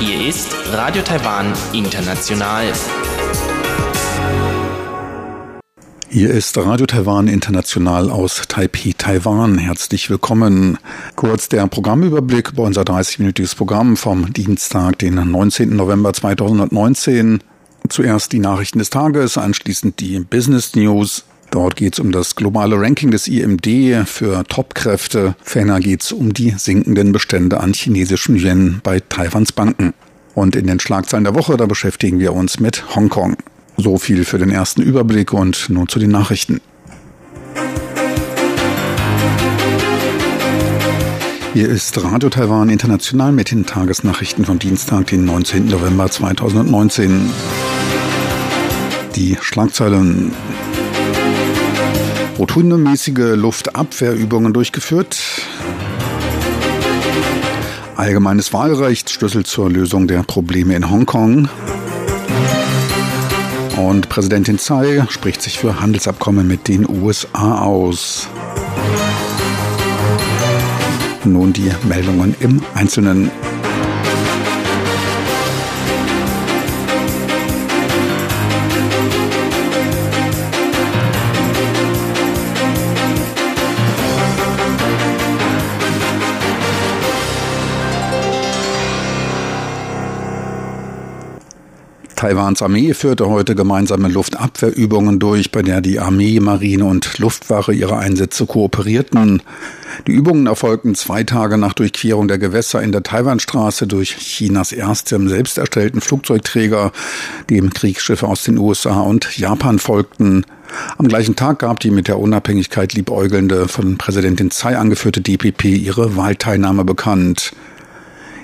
Hier ist Radio Taiwan International. Hier ist Radio Taiwan International aus Taipei, Taiwan. Herzlich willkommen. Kurz der Programmüberblick über unser 30-minütiges Programm vom Dienstag, den 19. November 2019. Zuerst die Nachrichten des Tages, anschließend die Business News. Dort geht es um das globale Ranking des IMD für Topkräfte. Ferner geht es um die sinkenden Bestände an chinesischem Yuan bei Taiwans Banken. Und in den Schlagzeilen der Woche, da beschäftigen wir uns mit Hongkong. So viel für den ersten Überblick und nun zu den Nachrichten. Hier ist Radio Taiwan International mit den Tagesnachrichten vom Dienstag, den 19. November 2019. Die Schlagzeilen. Routinemäßige Luftabwehrübungen durchgeführt. Allgemeines Wahlrecht, Schlüssel zur Lösung der Probleme in Hongkong. Und Präsidentin Tsai spricht sich für Handelsabkommen mit den USA aus. Nun die Meldungen im Einzelnen. Taiwans Armee führte heute gemeinsame Luftabwehrübungen durch, bei der die Armee, Marine und Luftwaffe ihre Einsätze kooperierten. Die Übungen erfolgten zwei Tage nach Durchquerung der Gewässer in der Taiwanstraße durch Chinas erstem selbst erstellten Flugzeugträger, dem Kriegsschiffe aus den USA und Japan folgten. Am gleichen Tag gab die mit der Unabhängigkeit liebäugelnde, von Präsidentin Tsai angeführte DPP ihre Wahlteilnahme bekannt.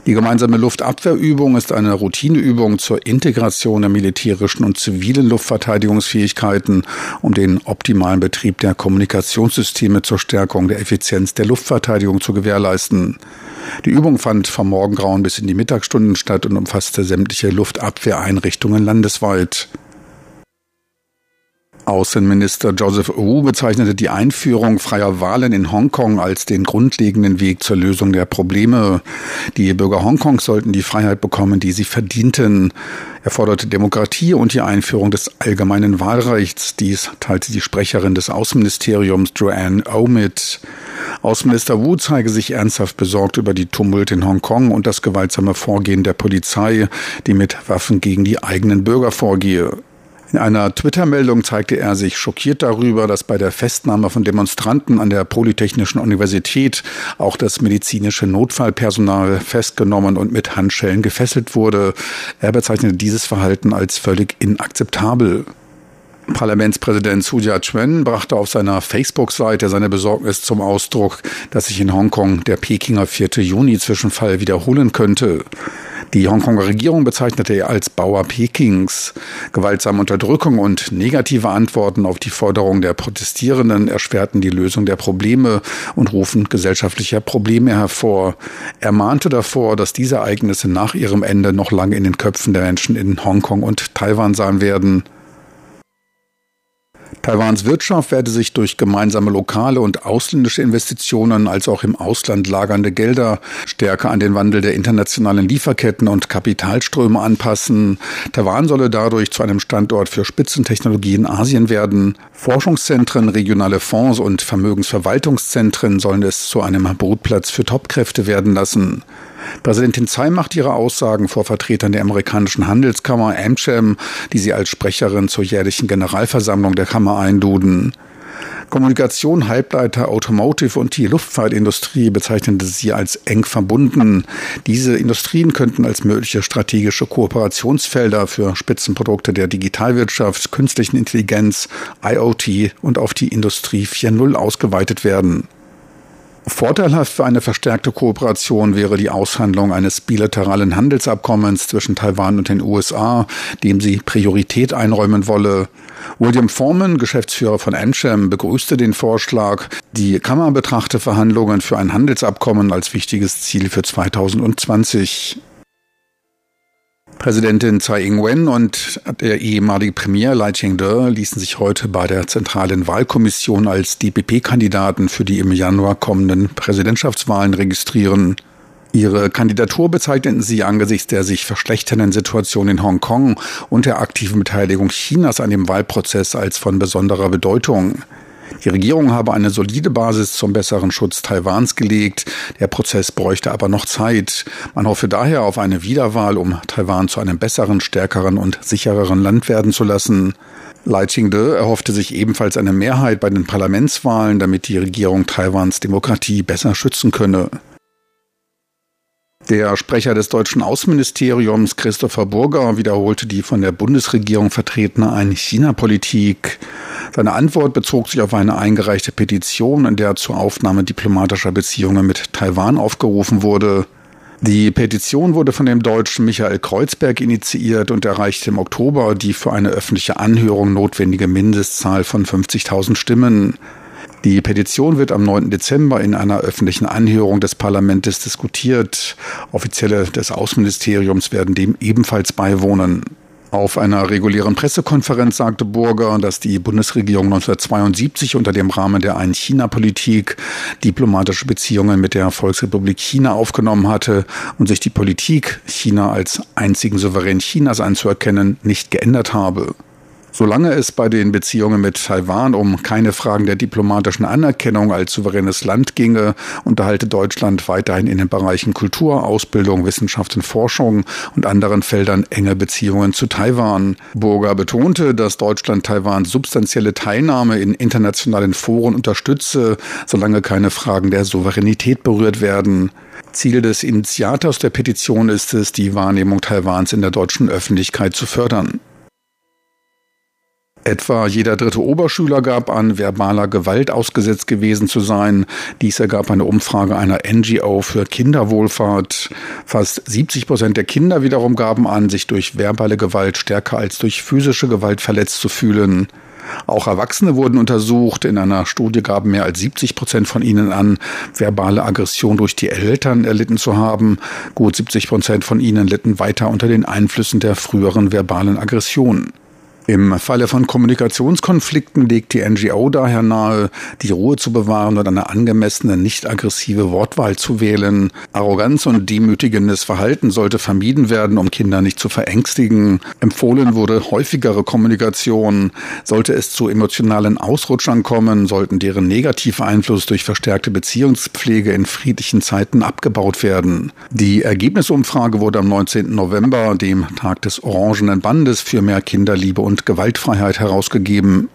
Die gemeinsame Luftabwehrübung ist eine Routineübung zur Integration der militärischen und zivilen Luftverteidigungsfähigkeiten, um den optimalen Betrieb der Kommunikationssysteme zur Stärkung der Effizienz der Luftverteidigung zu gewährleisten. Die Übung fand vom Morgengrauen bis in die Mittagsstunden statt und umfasste sämtliche Luftabwehreinrichtungen landesweit. Außenminister Joseph Wu bezeichnete die Einführung freier Wahlen in Hongkong als den grundlegenden Weg zur Lösung der Probleme. Die Bürger Hongkongs sollten die Freiheit bekommen, die sie verdienten. Er forderte Demokratie und die Einführung des allgemeinen Wahlrechts. Dies teilte die Sprecherin des Außenministeriums Joanne O mit. Außenminister Wu zeige sich ernsthaft besorgt über die Tumulte in Hongkong und das gewaltsame Vorgehen der Polizei, die mit Waffen gegen die eigenen Bürger vorgehe. In einer Twitter-Meldung zeigte er sich schockiert darüber, dass bei der Festnahme von Demonstranten an der Polytechnischen Universität auch das medizinische Notfallpersonal festgenommen und mit Handschellen gefesselt wurde. Er bezeichnete dieses Verhalten als völlig inakzeptabel. Parlamentspräsident Su Jia-chuen brachte auf seiner Facebook-Seite seine Besorgnis zum Ausdruck, dass sich in Hongkong der Pekinger 4. Juni-Zwischenfall wiederholen könnte. Die Hongkonger Regierung bezeichnete er als Bauer Pekings. Gewaltsame Unterdrückung und negative Antworten auf die Forderungen der Protestierenden erschwerten die Lösung der Probleme und rufen gesellschaftliche Probleme hervor. Er mahnte davor, dass diese Ereignisse nach ihrem Ende noch lange in den Köpfen der Menschen in Hongkong und Taiwan sein werden. Taiwans Wirtschaft werde sich durch gemeinsame lokale und ausländische Investitionen als auch im Ausland lagernde Gelder stärker an den Wandel der internationalen Lieferketten und Kapitalströme anpassen. Taiwan solle dadurch zu einem Standort für Spitzentechnologie in Asien werden. Forschungszentren, regionale Fonds und Vermögensverwaltungszentren sollen es zu einem Brutplatz für Topkräfte werden lassen. Präsidentin Tsai macht ihre Aussagen vor Vertretern der amerikanischen Handelskammer AmCham, die sie als Sprecherin zur jährlichen Generalversammlung der Kammer einluden. Kommunikation, Halbleiter, Automotive und die Luftfahrtindustrie bezeichnete sie als eng verbunden. Diese Industrien könnten als mögliche strategische Kooperationsfelder für Spitzenprodukte der Digitalwirtschaft, künstlichen Intelligenz, IoT und auf die Industrie 4.0 ausgeweitet werden. Vorteilhaft für eine verstärkte Kooperation wäre die Aushandlung eines bilateralen Handelsabkommens zwischen Taiwan und den USA, dem sie Priorität einräumen wolle. William Foreman, Geschäftsführer von Amcham, begrüßte den Vorschlag. Die Kammer betrachte Verhandlungen für ein Handelsabkommen als wichtiges Ziel für 2020. Präsidentin Tsai Ing-wen und der ehemalige Premier Lai Ching-de ließen sich heute bei der zentralen Wahlkommission als DPP-Kandidaten für die im Januar kommenden Präsidentschaftswahlen registrieren. Ihre Kandidatur bezeichneten sie angesichts der sich verschlechternden Situation in Hongkong und der aktiven Beteiligung Chinas an dem Wahlprozess als von besonderer Bedeutung. Die Regierung habe eine solide Basis zum besseren Schutz Taiwans gelegt. Der Prozess bräuchte aber noch Zeit. Man hoffe daher auf eine Wiederwahl, um Taiwan zu einem besseren, stärkeren und sichereren Land werden zu lassen. Lai Ching-de erhoffte sich ebenfalls eine Mehrheit bei den Parlamentswahlen, damit die Regierung Taiwans Demokratie besser schützen könne. Der Sprecher des deutschen Außenministeriums, Christopher Burger, wiederholte die von der Bundesregierung vertretene Ein-China-Politik. Seine Antwort bezog sich auf eine eingereichte Petition, in der zur Aufnahme diplomatischer Beziehungen mit Taiwan aufgerufen wurde. Die Petition wurde von dem Deutschen Michael Kreuzberg initiiert und erreichte im Oktober die für eine öffentliche Anhörung notwendige Mindestzahl von 50.000 Stimmen. Die Petition wird am 9. Dezember in einer öffentlichen Anhörung des Parlaments diskutiert. Offizielle des Außenministeriums werden dem ebenfalls beiwohnen. Auf einer regulären Pressekonferenz sagte Burger, dass die Bundesregierung 1972 unter dem Rahmen der Ein-China-Politik diplomatische Beziehungen mit der Volksrepublik China aufgenommen hatte und sich die Politik, China als einzigen Souverän Chinas anzuerkennen, nicht geändert habe. Solange es bei den Beziehungen mit Taiwan um keine Fragen der diplomatischen Anerkennung als souveränes Land ginge, unterhalte Deutschland weiterhin in den Bereichen Kultur, Ausbildung, Wissenschaft und Forschung und anderen Feldern enge Beziehungen zu Taiwan. Burger betonte, dass Deutschland Taiwans substanzielle Teilnahme in internationalen Foren unterstütze, solange keine Fragen der Souveränität berührt werden. Ziel des Initiators der Petition ist es, die Wahrnehmung Taiwans in der deutschen Öffentlichkeit zu fördern. Etwa jeder dritte Oberschüler gab an, verbaler Gewalt ausgesetzt gewesen zu sein. Dies ergab eine Umfrage einer NGO für Kinderwohlfahrt. Fast 70 Prozent der Kinder wiederum gaben an, sich durch verbale Gewalt stärker als durch physische Gewalt verletzt zu fühlen. Auch Erwachsene wurden untersucht. In einer Studie gaben mehr als 70 Prozent von ihnen an, verbale Aggression durch die Eltern erlitten zu haben. Gut 70 Prozent von ihnen litten weiter unter den Einflüssen der früheren verbalen Aggression. Im Falle von Kommunikationskonflikten legt die NGO daher nahe, die Ruhe zu bewahren und eine angemessene, nicht aggressive Wortwahl zu wählen. Arroganz und demütigendes Verhalten sollte vermieden werden, um Kinder nicht zu verängstigen. Empfohlen wurde häufigere Kommunikation. Sollte es zu emotionalen Ausrutschern kommen, sollten deren negative Einfluss durch verstärkte Beziehungspflege in friedlichen Zeiten abgebaut werden. Die Ergebnisumfrage wurde am 19. November, dem Tag des Orangenen Bandes für mehr Kinderliebe und und Gewaltfreiheit herausgegeben.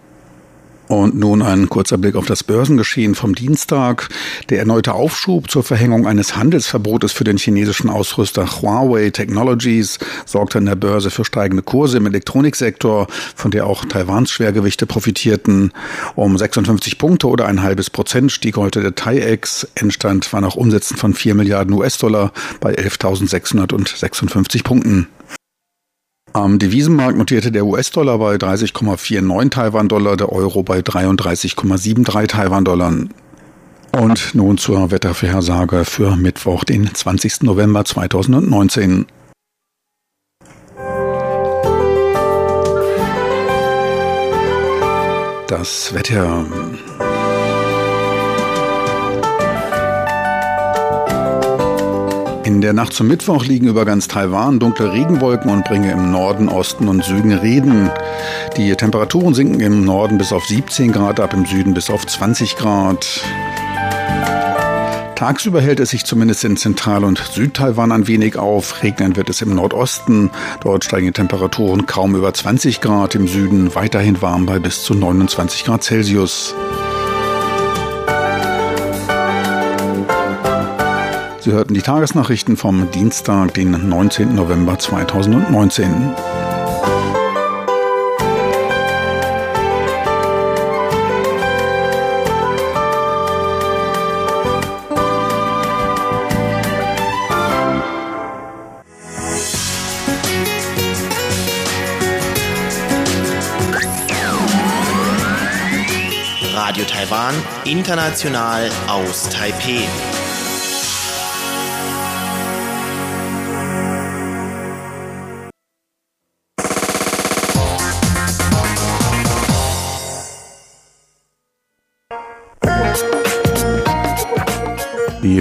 Und nun ein kurzer Blick auf das Börsengeschehen vom Dienstag. Der erneute Aufschub zur Verhängung eines Handelsverbotes für den chinesischen Ausrüster Huawei Technologies sorgte an der Börse für steigende Kurse im Elektroniksektor, von der auch Taiwans Schwergewichte profitierten. Um 56 Punkte oder ein halbes Prozent stieg heute der TAIEX. Endstand war nach Umsätzen von 4 Milliarden US-Dollar bei 11.656 Punkten. Am Devisenmarkt notierte der US-Dollar bei 30,49 Taiwan-Dollar, der Euro bei 33,73 Taiwan-Dollar. Und nun zur Wettervorhersage für Mittwoch, den 20. November 2019. Das Wetter. In der Nacht zum Mittwoch liegen über ganz Taiwan dunkle Regenwolken und bringen im Norden, Osten und Süden Regen. Die Temperaturen sinken im Norden bis auf 17 Grad ab, im Süden bis auf 20 Grad. Tagsüber hält es sich zumindest in Zentral- und Südtaiwan ein wenig auf. Regnen wird es im Nordosten. Dort steigen die Temperaturen kaum über 20 Grad. Im Süden weiterhin warm bei bis zu 29 Grad Celsius. Sie hörten die Tagesnachrichten vom Dienstag, den 19. November 2019. Radio Taiwan, international aus Taipeh.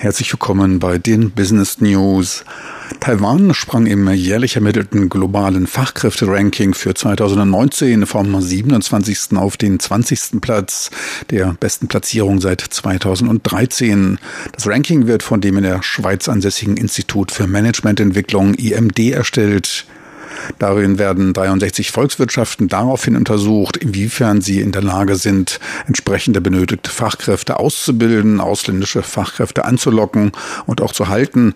Herzlich willkommen bei den Business News. Taiwan sprang im jährlich ermittelten globalen Fachkräfteranking für 2019 vom 27. auf den 20. Platz der besten Platzierung seit 2013. Das Ranking wird von dem in der Schweiz ansässigen Institut für Managemententwicklung IMD erstellt. Darin werden 63 Volkswirtschaften daraufhin untersucht, inwiefern sie in der Lage sind, entsprechende benötigte Fachkräfte auszubilden, ausländische Fachkräfte anzulocken und auch zu halten.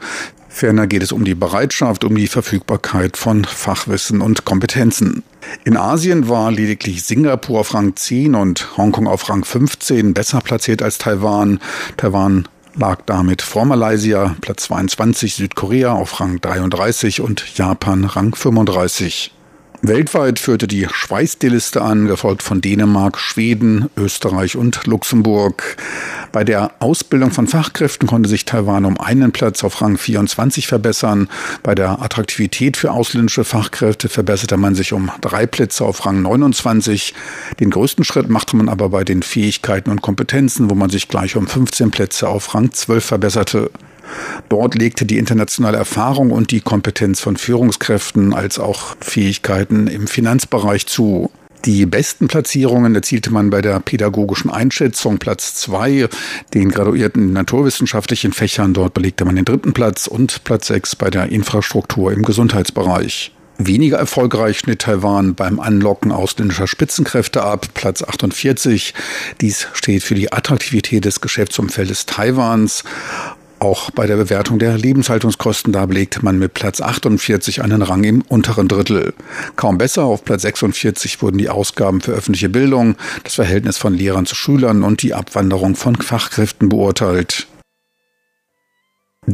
Ferner geht es um die Bereitschaft, um die Verfügbarkeit von Fachwissen und Kompetenzen. In Asien war lediglich Singapur auf Rang 10 und Hongkong auf Rang 15 besser platziert als Taiwan. Taiwan lag damit vor Malaysia Platz 22, Südkorea auf Rang 33 und Japan Rang 35. Weltweit führte die Schweiz die Liste an, gefolgt von Dänemark, Schweden, Österreich und Luxemburg. Bei der Ausbildung von Fachkräften konnte sich Taiwan um einen Platz auf Rang 24 verbessern. Bei der Attraktivität für ausländische Fachkräfte verbesserte man sich um drei Plätze auf Rang 29. Den größten Schritt machte man aber bei den Fähigkeiten und Kompetenzen, wo man sich gleich um 15 Plätze auf Rang 12 verbesserte. Dort legte die internationale Erfahrung und die Kompetenz von Führungskräften als auch Fähigkeiten im Finanzbereich zu. Die besten Platzierungen erzielte man bei der pädagogischen Einschätzung Platz zwei, den graduierten naturwissenschaftlichen Fächern. Dort belegte man den dritten Platz und Platz sechs bei der Infrastruktur im Gesundheitsbereich. Weniger erfolgreich schnitt Taiwan beim Anlocken ausländischer Spitzenkräfte ab, Platz 48. Dies steht für die Attraktivität des Geschäftsumfeldes Taiwans auch bei der Bewertung der Lebenshaltungskosten, da belegt man mit Platz 48 einen Rang im unteren Drittel. Kaum besser, auf Platz 46 wurden die Ausgaben für öffentliche Bildung, das Verhältnis von Lehrern zu Schülern und die Abwanderung von Fachkräften beurteilt.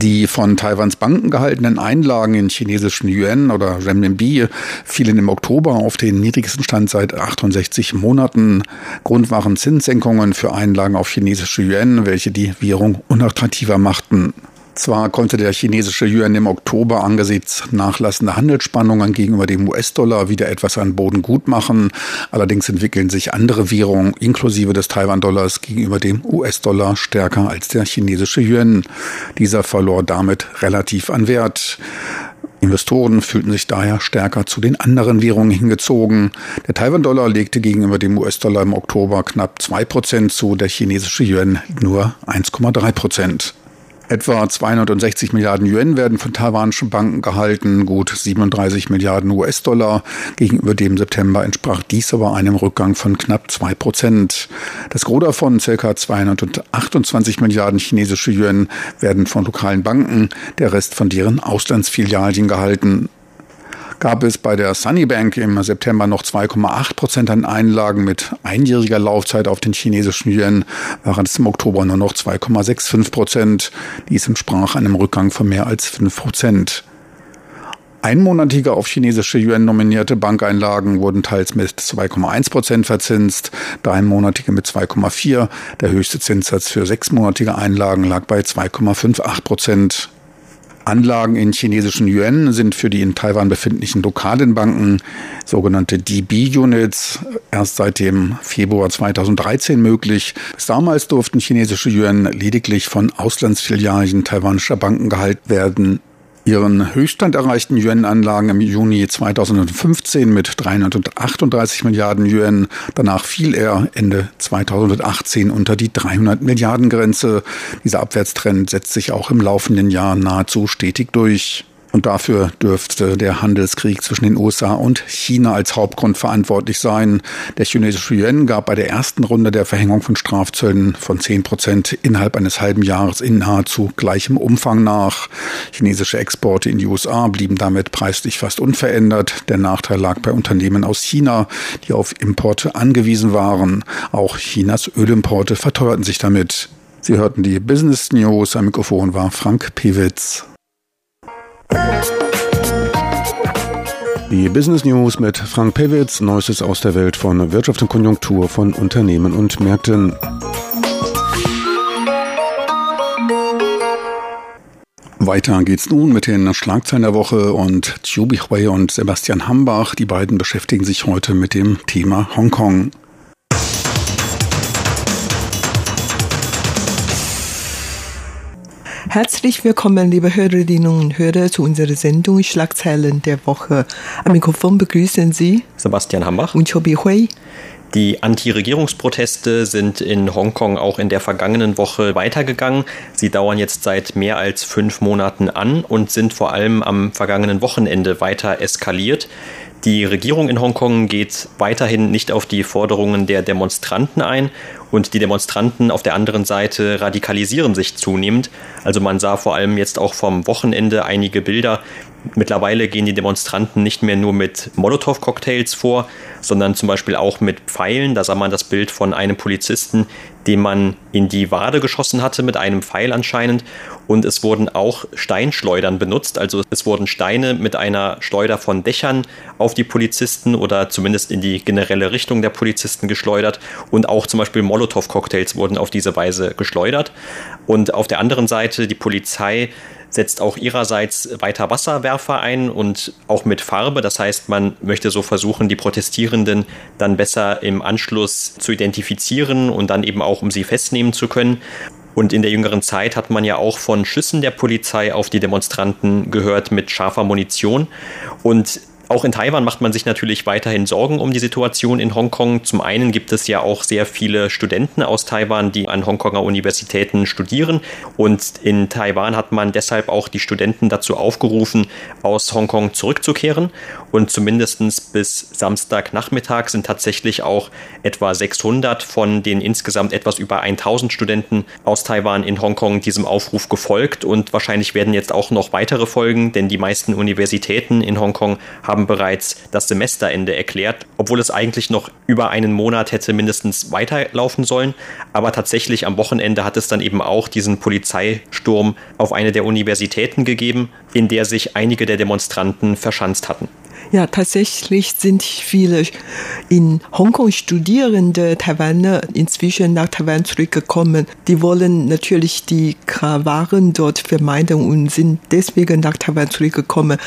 Die von Taiwans Banken gehaltenen Einlagen in chinesischen Yuan oder Renminbi fielen im Oktober auf den niedrigsten Stand seit 68 Monaten. Grund waren Zinssenkungen für Einlagen auf chinesische Yuan, welche die Währung unattraktiver machten. Zwar konnte der chinesische Yuan im Oktober angesichts nachlassender Handelsspannungen gegenüber dem US-Dollar wieder etwas an Boden gut machen. Allerdings entwickeln sich andere Währungen inklusive des Taiwan-Dollars gegenüber dem US-Dollar stärker als der chinesische Yuan. Dieser verlor damit relativ an Wert. Investoren fühlten sich daher stärker zu den anderen Währungen hingezogen. Der Taiwan-Dollar legte gegenüber dem US-Dollar im Oktober knapp zwei Prozent zu, der chinesische Yuan nur 1,3 Prozent. Etwa 260 Milliarden Yuan werden von taiwanischen Banken gehalten, gut 37 Milliarden US-Dollar. Gegenüber dem September entsprach dies aber einem Rückgang von knapp zwei Prozent. Das Gros davon, ca. 228 Milliarden chinesische Yuan, werden von lokalen Banken, der Rest von deren Auslandsfilialien gehalten gab es bei der Sunnybank im September noch 2,8 Prozent an Einlagen mit einjähriger Laufzeit auf den chinesischen Yuan, waren es im Oktober nur noch 2,65 Prozent. Dies entsprach einem Rückgang von mehr als 5 Prozent. Einmonatige auf chinesische Yuan nominierte Bankeinlagen wurden teils mit 2,1 Prozent verzinst, dreimonatige mit 2,4. Der höchste Zinssatz für sechsmonatige Einlagen lag bei 2,58 Prozent. Anlagen in chinesischen Yuan sind für die in Taiwan befindlichen lokalen Banken, sogenannte DB-Units, erst seit dem Februar 2013 möglich. Bis damals durften chinesische Yuan lediglich von Auslandsfilialen taiwanischer Banken gehalten werden. Ihren Höchststand erreichten Yuan-Anlagen im Juni 2015 mit 338 Milliarden Yuan. Danach fiel er Ende 2018 unter die 300 Milliarden Grenze. Dieser Abwärtstrend setzt sich auch im laufenden Jahr nahezu stetig durch. Und dafür dürfte der Handelskrieg zwischen den USA und China als Hauptgrund verantwortlich sein. Der chinesische Yuan gab bei der ersten Runde der Verhängung von Strafzöllen von 10 Prozent innerhalb eines halben Jahres in nahezu gleichem Umfang nach. Chinesische Exporte in die USA blieben damit preislich fast unverändert. Der Nachteil lag bei Unternehmen aus China, die auf Importe angewiesen waren. Auch Chinas Ölimporte verteuerten sich damit. Sie hörten die Business News. Am Mikrofon war Frank Pewitz. Die Business News mit Frank Pewitz, Neuestes aus der Welt von Wirtschaft und Konjunktur von Unternehmen und Märkten. Weiter geht's nun mit den Schlagzeilen der Woche und Chiu Bihui und Sebastian Hambach, die beiden beschäftigen sich heute mit dem Thema Hongkong. Herzlich willkommen, liebe Hörerinnen und Hörer, zu unserer Sendung Schlagzeilen der Woche. Am Mikrofon begrüßen Sie Sebastian Hambach und Chobi Hui. Die Anti-Regierungsproteste sind in Hongkong auch in der vergangenen Woche weitergegangen. Sie dauern jetzt seit mehr als fünf Monaten an und sind vor allem am vergangenen Wochenende weiter eskaliert. Die Regierung in Hongkong geht weiterhin nicht auf die Forderungen der Demonstranten ein und die Demonstranten auf der anderen Seite radikalisieren sich zunehmend. Also man sah vor allem jetzt auch vom Wochenende einige Bilder, Mittlerweile gehen die Demonstranten nicht mehr nur mit Molotow-Cocktails vor, sondern zum Beispiel auch mit Pfeilen. Da sah man das Bild von einem Polizisten, dem man in die Wade geschossen hatte, mit einem Pfeil anscheinend. Und es wurden auch Steinschleudern benutzt. Also es wurden Steine mit einer Schleuder von Dächern auf die Polizisten oder zumindest in die generelle Richtung der Polizisten geschleudert. Und auch zum Beispiel Molotow-Cocktails wurden auf diese Weise geschleudert. Und auf der anderen Seite die Polizei setzt auch ihrerseits weiter Wasserwerfer ein und auch mit Farbe. Das heißt, man möchte so versuchen, die Protestierenden dann besser im Anschluss zu identifizieren und dann eben auch, um sie festnehmen zu können. Und in der jüngeren Zeit hat man ja auch von Schüssen der Polizei auf die Demonstranten gehört mit scharfer Munition. Und auch in Taiwan macht man sich natürlich weiterhin Sorgen um die Situation in Hongkong. Zum einen gibt es ja auch sehr viele Studenten aus Taiwan, die an Hongkonger Universitäten studieren. Und in Taiwan hat man deshalb auch die Studenten dazu aufgerufen, aus Hongkong zurückzukehren. Und zumindest bis Samstagnachmittag sind tatsächlich auch etwa 600 von den insgesamt etwas über 1000 Studenten aus Taiwan in Hongkong diesem Aufruf gefolgt. Und wahrscheinlich werden jetzt auch noch weitere folgen, denn die meisten Universitäten in Hongkong haben haben bereits das Semesterende erklärt, obwohl es eigentlich noch über einen Monat hätte mindestens weiterlaufen sollen. Aber tatsächlich am Wochenende hat es dann eben auch diesen Polizeisturm auf eine der Universitäten gegeben, in der sich einige der Demonstranten verschanzt hatten. Ja, tatsächlich sind viele in Hongkong studierende Taiwaner inzwischen nach Taiwan zurückgekommen. Die wollen natürlich die Krawaren dort vermeiden und sind deswegen nach Taiwan zurückgekommen.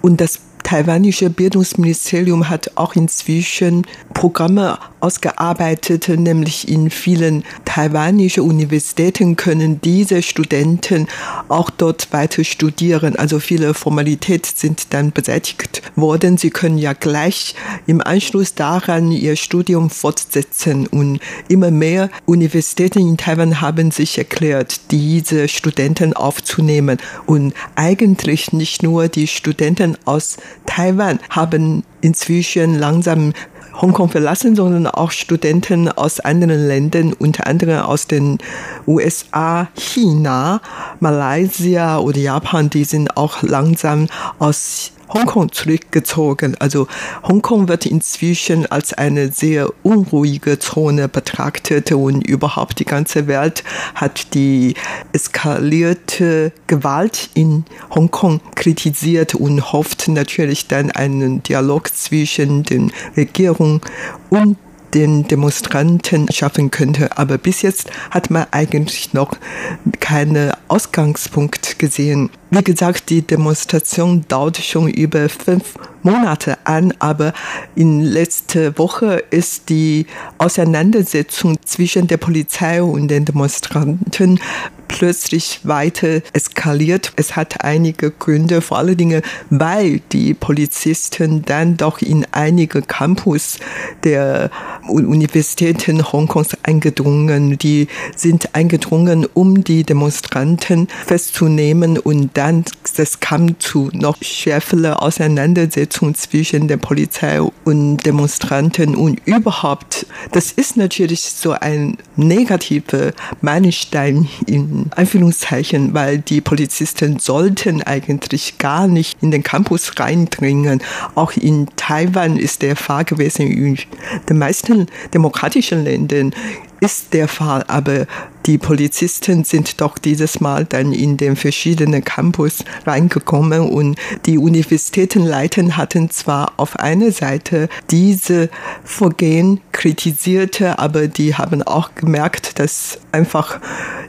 Und das taiwanische Bildungsministerium hat auch inzwischen Programme ausgearbeitet, nämlich in vielen taiwanischen Universitäten können diese Studenten auch dort weiter studieren. Also viele Formalitäten sind dann beseitigt worden. Sie können ja gleich im Anschluss daran ihr Studium fortsetzen und immer mehr Universitäten in Taiwan haben sich erklärt, diese Studenten aufzunehmen und eigentlich nicht nur die Studenten aus Taiwan haben inzwischen langsam Hongkong verlassen, sondern auch Studenten aus anderen Ländern, unter anderem aus den USA, China, Malaysia oder Japan, die sind auch langsam aus Hongkong zurückgezogen. Also Hongkong wird inzwischen als eine sehr unruhige Zone betrachtet und überhaupt die ganze Welt hat die eskalierte Gewalt in Hongkong kritisiert und hofft natürlich dann einen Dialog zwischen den Regierungen und den Demonstranten schaffen könnte. Aber bis jetzt hat man eigentlich noch keinen Ausgangspunkt gesehen. Wie gesagt, die Demonstration dauert schon über fünf Monate an, aber in letzter Woche ist die Auseinandersetzung zwischen der Polizei und den Demonstranten plötzlich weiter eskaliert. Es hat einige Gründe, vor allen Dingen, weil die Polizisten dann doch in einige Campus der Universitäten Hongkongs eingedrungen. Die sind eingedrungen, um die Demonstranten festzunehmen und dann, das kam zu noch schärferen Auseinandersetzungen zwischen der Polizei und Demonstranten und überhaupt, das ist natürlich so ein negativer Meilenstein in Anführungszeichen, weil die Polizisten sollten eigentlich gar nicht in den Campus reindringen. Auch in Taiwan ist der Fall gewesen. In den meisten demokratischen Ländern ist der Fall, aber die Polizisten sind doch dieses Mal dann in den verschiedenen Campus reingekommen und die Universitätenleiter hatten zwar auf einer Seite diese Vorgehen kritisierte, aber die haben auch gemerkt, dass einfach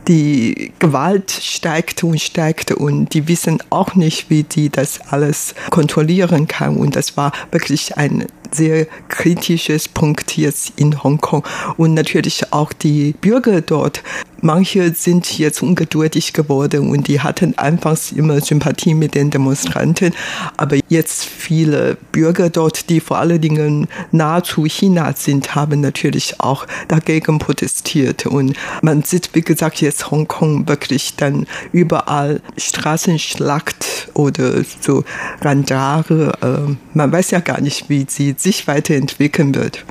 die Gewalt steigt und steigt und die wissen auch nicht, wie die das alles kontrollieren kann. Und das war wirklich ein sehr kritisches Punkt jetzt in Hongkong. Und natürlich auch die Bürger dort. Manche sind jetzt ungeduldig geworden und die hatten anfangs immer Sympathie mit den Demonstranten. Aber jetzt viele Bürger dort, die vor allen Dingen nahe zu China sind, haben natürlich auch dagegen protestiert. Und man sieht, wie gesagt, jetzt Hongkong wirklich dann überall Straßenschlacht oder so Randare. Äh, man weiß ja gar nicht, wie sie sich weiterentwickeln wird.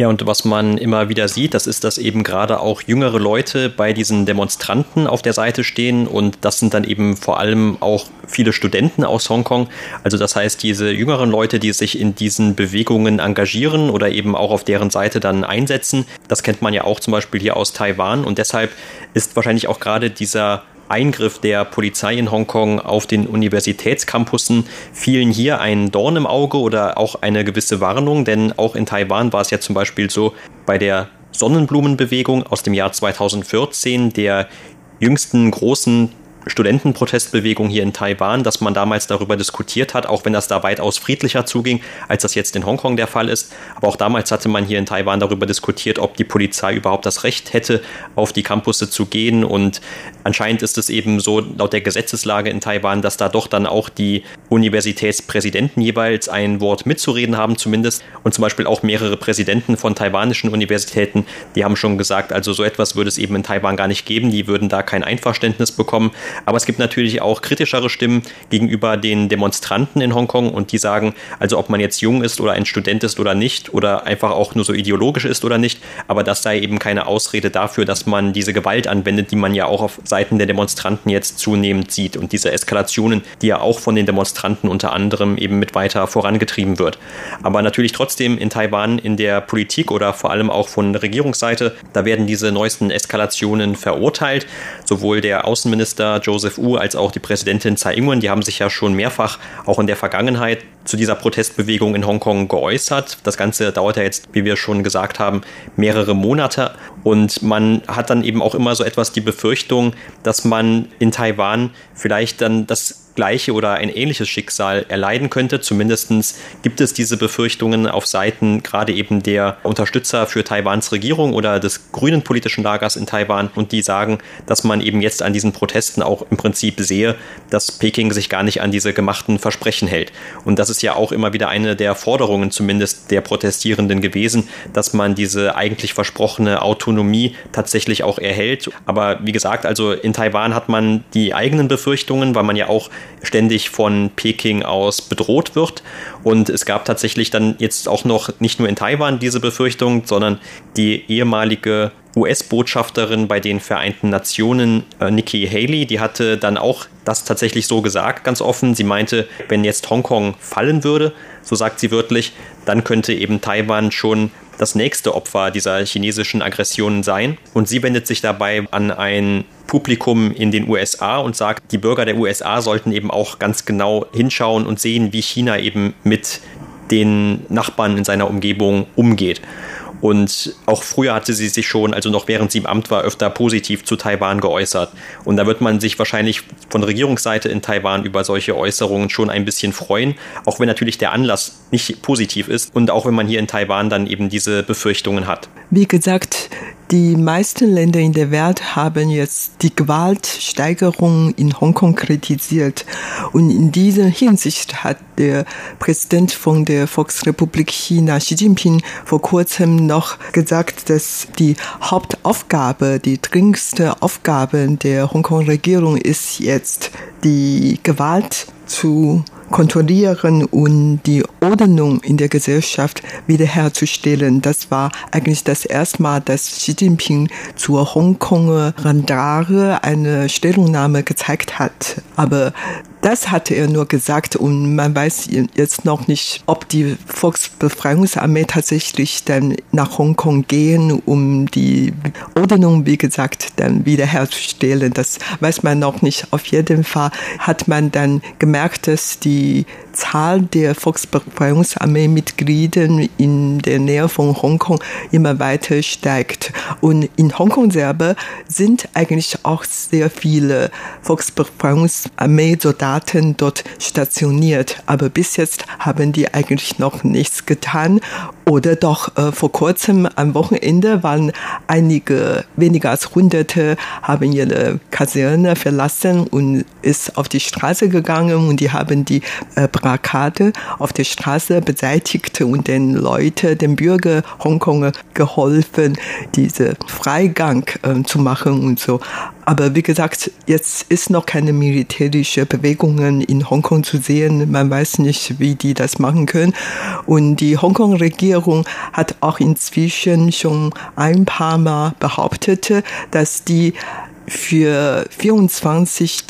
Ja, und was man immer wieder sieht, das ist, dass eben gerade auch jüngere Leute bei diesen Demonstranten auf der Seite stehen und das sind dann eben vor allem auch viele Studenten aus Hongkong. Also das heißt, diese jüngeren Leute, die sich in diesen Bewegungen engagieren oder eben auch auf deren Seite dann einsetzen, das kennt man ja auch zum Beispiel hier aus Taiwan und deshalb ist wahrscheinlich auch gerade dieser Eingriff der Polizei in Hongkong auf den Universitätscampussen. Fielen hier ein Dorn im Auge oder auch eine gewisse Warnung, denn auch in Taiwan war es ja zum Beispiel so bei der Sonnenblumenbewegung aus dem Jahr 2014, der jüngsten großen Studentenprotestbewegung hier in Taiwan, dass man damals darüber diskutiert hat, auch wenn das da weitaus friedlicher zuging, als das jetzt in Hongkong der Fall ist. Aber auch damals hatte man hier in Taiwan darüber diskutiert, ob die Polizei überhaupt das Recht hätte, auf die Campusse zu gehen. Und anscheinend ist es eben so, laut der Gesetzeslage in Taiwan, dass da doch dann auch die Universitätspräsidenten jeweils ein Wort mitzureden haben, zumindest. Und zum Beispiel auch mehrere Präsidenten von taiwanischen Universitäten, die haben schon gesagt, also so etwas würde es eben in Taiwan gar nicht geben. Die würden da kein Einverständnis bekommen. Aber es gibt natürlich auch kritischere Stimmen gegenüber den Demonstranten in Hongkong und die sagen, also ob man jetzt jung ist oder ein Student ist oder nicht oder einfach auch nur so ideologisch ist oder nicht, aber das sei eben keine Ausrede dafür, dass man diese Gewalt anwendet, die man ja auch auf Seiten der Demonstranten jetzt zunehmend sieht und diese Eskalationen, die ja auch von den Demonstranten unter anderem eben mit weiter vorangetrieben wird. Aber natürlich trotzdem in Taiwan in der Politik oder vor allem auch von Regierungsseite, da werden diese neuesten Eskalationen verurteilt. Sowohl der Außenminister Joseph Wu als auch die Präsidentin Tsai Ing-wen, die haben sich ja schon mehrfach auch in der Vergangenheit zu dieser Protestbewegung in Hongkong geäußert. Das Ganze dauert ja jetzt, wie wir schon gesagt haben, mehrere Monate und man hat dann eben auch immer so etwas die Befürchtung, dass man in Taiwan vielleicht dann das gleiche oder ein ähnliches Schicksal erleiden könnte. Zumindest gibt es diese Befürchtungen auf Seiten gerade eben der Unterstützer für Taiwans Regierung oder des grünen politischen Lagers in Taiwan und die sagen, dass man eben jetzt an diesen Protesten auch im Prinzip sehe, dass Peking sich gar nicht an diese gemachten Versprechen hält. Und das ist ja auch immer wieder eine der Forderungen zumindest der Protestierenden gewesen, dass man diese eigentlich versprochene Autonomie tatsächlich auch erhält. Aber wie gesagt, also in Taiwan hat man die eigenen Befürchtungen, weil man ja auch ständig von Peking aus bedroht wird. Und es gab tatsächlich dann jetzt auch noch nicht nur in Taiwan diese Befürchtung, sondern die ehemalige US-Botschafterin bei den Vereinten Nationen, äh, Nikki Haley, die hatte dann auch das tatsächlich so gesagt, ganz offen. Sie meinte, wenn jetzt Hongkong fallen würde, so sagt sie wörtlich, dann könnte eben Taiwan schon das nächste Opfer dieser chinesischen Aggressionen sein. Und sie wendet sich dabei an ein Publikum in den USA und sagt, die Bürger der USA sollten eben auch ganz genau hinschauen und sehen, wie China eben mit den Nachbarn in seiner Umgebung umgeht. Und auch früher hatte sie sich schon, also noch während sie im Amt war, öfter positiv zu Taiwan geäußert. Und da wird man sich wahrscheinlich von Regierungsseite in Taiwan über solche Äußerungen schon ein bisschen freuen, auch wenn natürlich der Anlass nicht positiv ist und auch wenn man hier in Taiwan dann eben diese Befürchtungen hat. Wie gesagt, die meisten Länder in der Welt haben jetzt die Gewaltsteigerung in Hongkong kritisiert. Und in dieser Hinsicht hat der Präsident von der Volksrepublik China, Xi Jinping, vor kurzem noch gesagt, dass die Hauptaufgabe, die dringendste Aufgabe der Hongkong-Regierung ist jetzt, die Gewalt zu kontrollieren und die Ordnung in der Gesellschaft wiederherzustellen. Das war eigentlich das erste Mal, dass Xi Jinping zur Hongkonger Randare eine Stellungnahme gezeigt hat. Aber Das hatte er nur gesagt und man weiß jetzt noch nicht, ob die Volksbefreiungsarmee tatsächlich dann nach Hongkong gehen, um die Ordnung, wie gesagt, dann wiederherzustellen. Das weiß man noch nicht. Auf jeden Fall hat man dann gemerkt, dass die Zahl der Volksbefreiungsarmee-Mitglieder in der Nähe von Hongkong immer weiter steigt. Und in Hongkong selber sind eigentlich auch sehr viele Volksbefreiungsarmee-Soldaten dort stationiert. Aber bis jetzt haben die eigentlich noch nichts getan. Oder doch äh, vor kurzem am Wochenende waren einige, weniger als Hunderte, haben ihre Kaserne verlassen und ist auf die Straße gegangen und die haben die äh, Plakate auf der Straße beseitigt und den Leuten, den Bürger Hongkong geholfen, diese Freigang äh, zu machen und so. Aber wie gesagt, jetzt ist noch keine militärische Bewegungen in Hongkong zu sehen. Man weiß nicht, wie die das machen können. Und die Hongkong-Regierung hat auch inzwischen schon ein paar Mal behauptet, dass die für 24.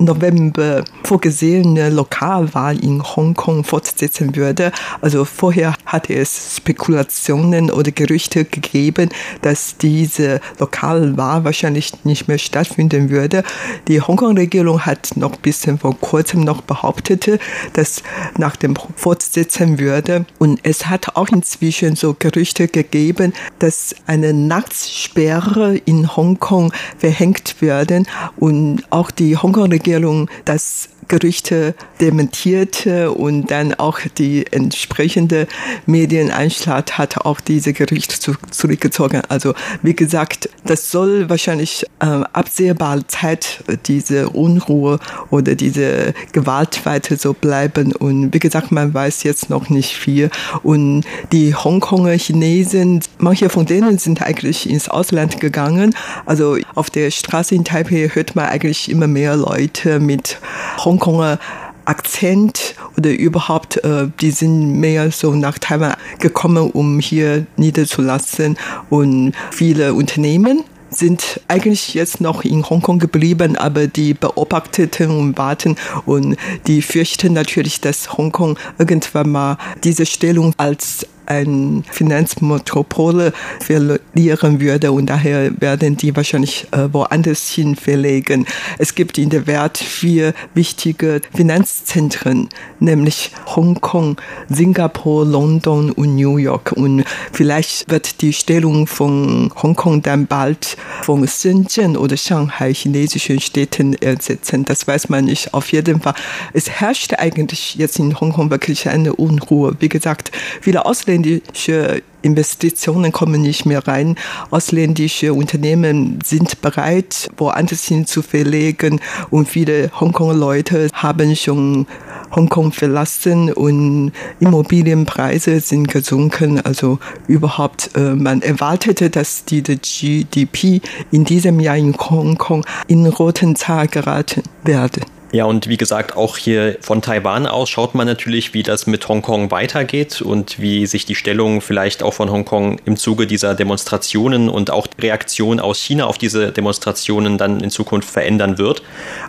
November vorgesehene Lokalwahl in Hongkong fortsetzen würde. Also vorher hatte es Spekulationen oder Gerüchte gegeben, dass diese Lokalwahl wahrscheinlich nicht mehr stattfinden würde. Die Hongkong-Regierung hat noch bisschen vor kurzem noch behauptet, dass nach dem fortsetzen würde. Und es hat auch inzwischen so Gerüchte gegeben, dass eine Nachtssperre in Hongkong verhängt werden und auch die Hongkong-Regierung Regierung das Gerüchte dementierte und dann auch die entsprechende Medienanstalt hat auch diese Gerüchte zu, zurückgezogen. Also wie gesagt, das soll wahrscheinlich äh, absehbare Zeit diese Unruhe oder diese Gewalt weiter so bleiben. Und wie gesagt, man weiß jetzt noch nicht viel. Und die Hongkonger Chinesen, manche von denen sind eigentlich ins Ausland gegangen. Also auf der Straße in Taipei hört man eigentlich immer mehr Leute mit Hong Hongkonger Akzent oder überhaupt, äh, die sind mehr so nach Taiwan gekommen, um hier niederzulassen. Und viele Unternehmen sind eigentlich jetzt noch in Hongkong geblieben, aber die beobachteten und warten und die fürchten natürlich, dass Hongkong irgendwann mal diese Stellung als ein Finanzmetropole verlieren würde und daher werden die wahrscheinlich äh, woanders hin verlegen. Es gibt in der Welt vier wichtige Finanzzentren, nämlich Hongkong, Singapur, London und New York. Und vielleicht wird die Stellung von Hongkong dann bald von Shenzhen oder Shanghai chinesischen Städten ersetzen. Das weiß man nicht. Auf jeden Fall. Es herrscht eigentlich jetzt in Hongkong wirklich eine Unruhe. Wie gesagt, viele Ausländer ausländische Investitionen kommen nicht mehr rein. Ausländische Unternehmen sind bereit, woanders hin zu verlegen und viele Hongkong-Leute haben schon Hongkong verlassen und Immobilienpreise sind gesunken. Also überhaupt, äh, man erwartete, dass die GDP in diesem Jahr in Hongkong in roten Zahl geraten werden. Ja, und wie gesagt, auch hier von Taiwan aus schaut man natürlich, wie das mit Hongkong weitergeht und wie sich die Stellung vielleicht auch von Hongkong im Zuge dieser Demonstrationen und auch Reaktion aus China auf diese Demonstrationen dann in Zukunft verändern wird.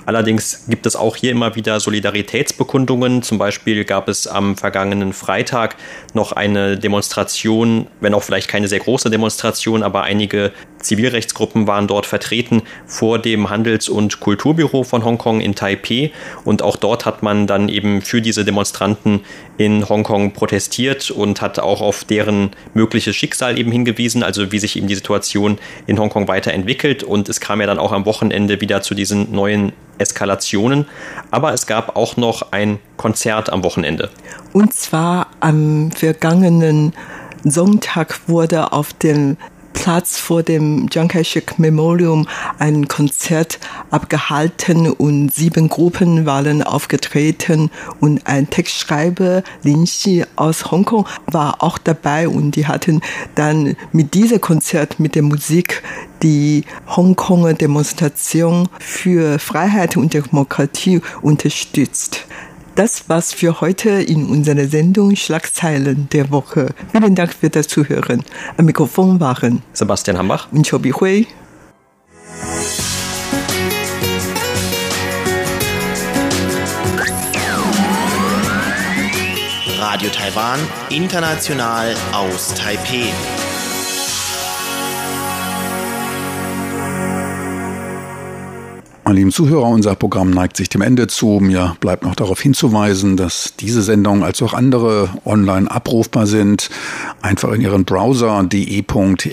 Allerdings gibt es auch hier immer wieder Solidaritätsbekundungen. Zum Beispiel gab es am vergangenen Freitag noch eine Demonstration, wenn auch vielleicht keine sehr große Demonstration, aber einige Zivilrechtsgruppen waren dort vertreten vor dem Handels- und Kulturbüro von Hongkong in Taipei und auch dort hat man dann eben für diese Demonstranten in Hongkong protestiert und hat auch auf deren mögliches Schicksal eben hingewiesen, also wie sich eben die Situation in Hongkong weiterentwickelt. Und es kam ja dann auch am Wochenende wieder zu diesen neuen Eskalationen. Aber es gab auch noch ein Konzert am Wochenende. Und zwar am vergangenen Sonntag wurde auf dem Platz vor dem Chiang Kai-shek Memorium ein Konzert abgehalten und sieben Gruppen waren aufgetreten und ein Textschreiber, Lin Xi aus Hongkong, war auch dabei und die hatten dann mit diesem Konzert, mit der Musik die Hongkonger Demonstration für Freiheit und Demokratie unterstützt. Das war's für heute in unserer Sendung Schlagzeilen der Woche. Vielen Dank für das Zuhören. Am Mikrofon waren Sebastian Hambach und Chobi Hui. Radio Taiwan, international aus Taipei. Meine lieben Zuhörer, unser Programm neigt sich dem Ende zu. Mir bleibt noch darauf hinzuweisen, dass diese Sendung als auch andere online abrufbar sind. Einfach in Ihren Browser de.rti.org.tv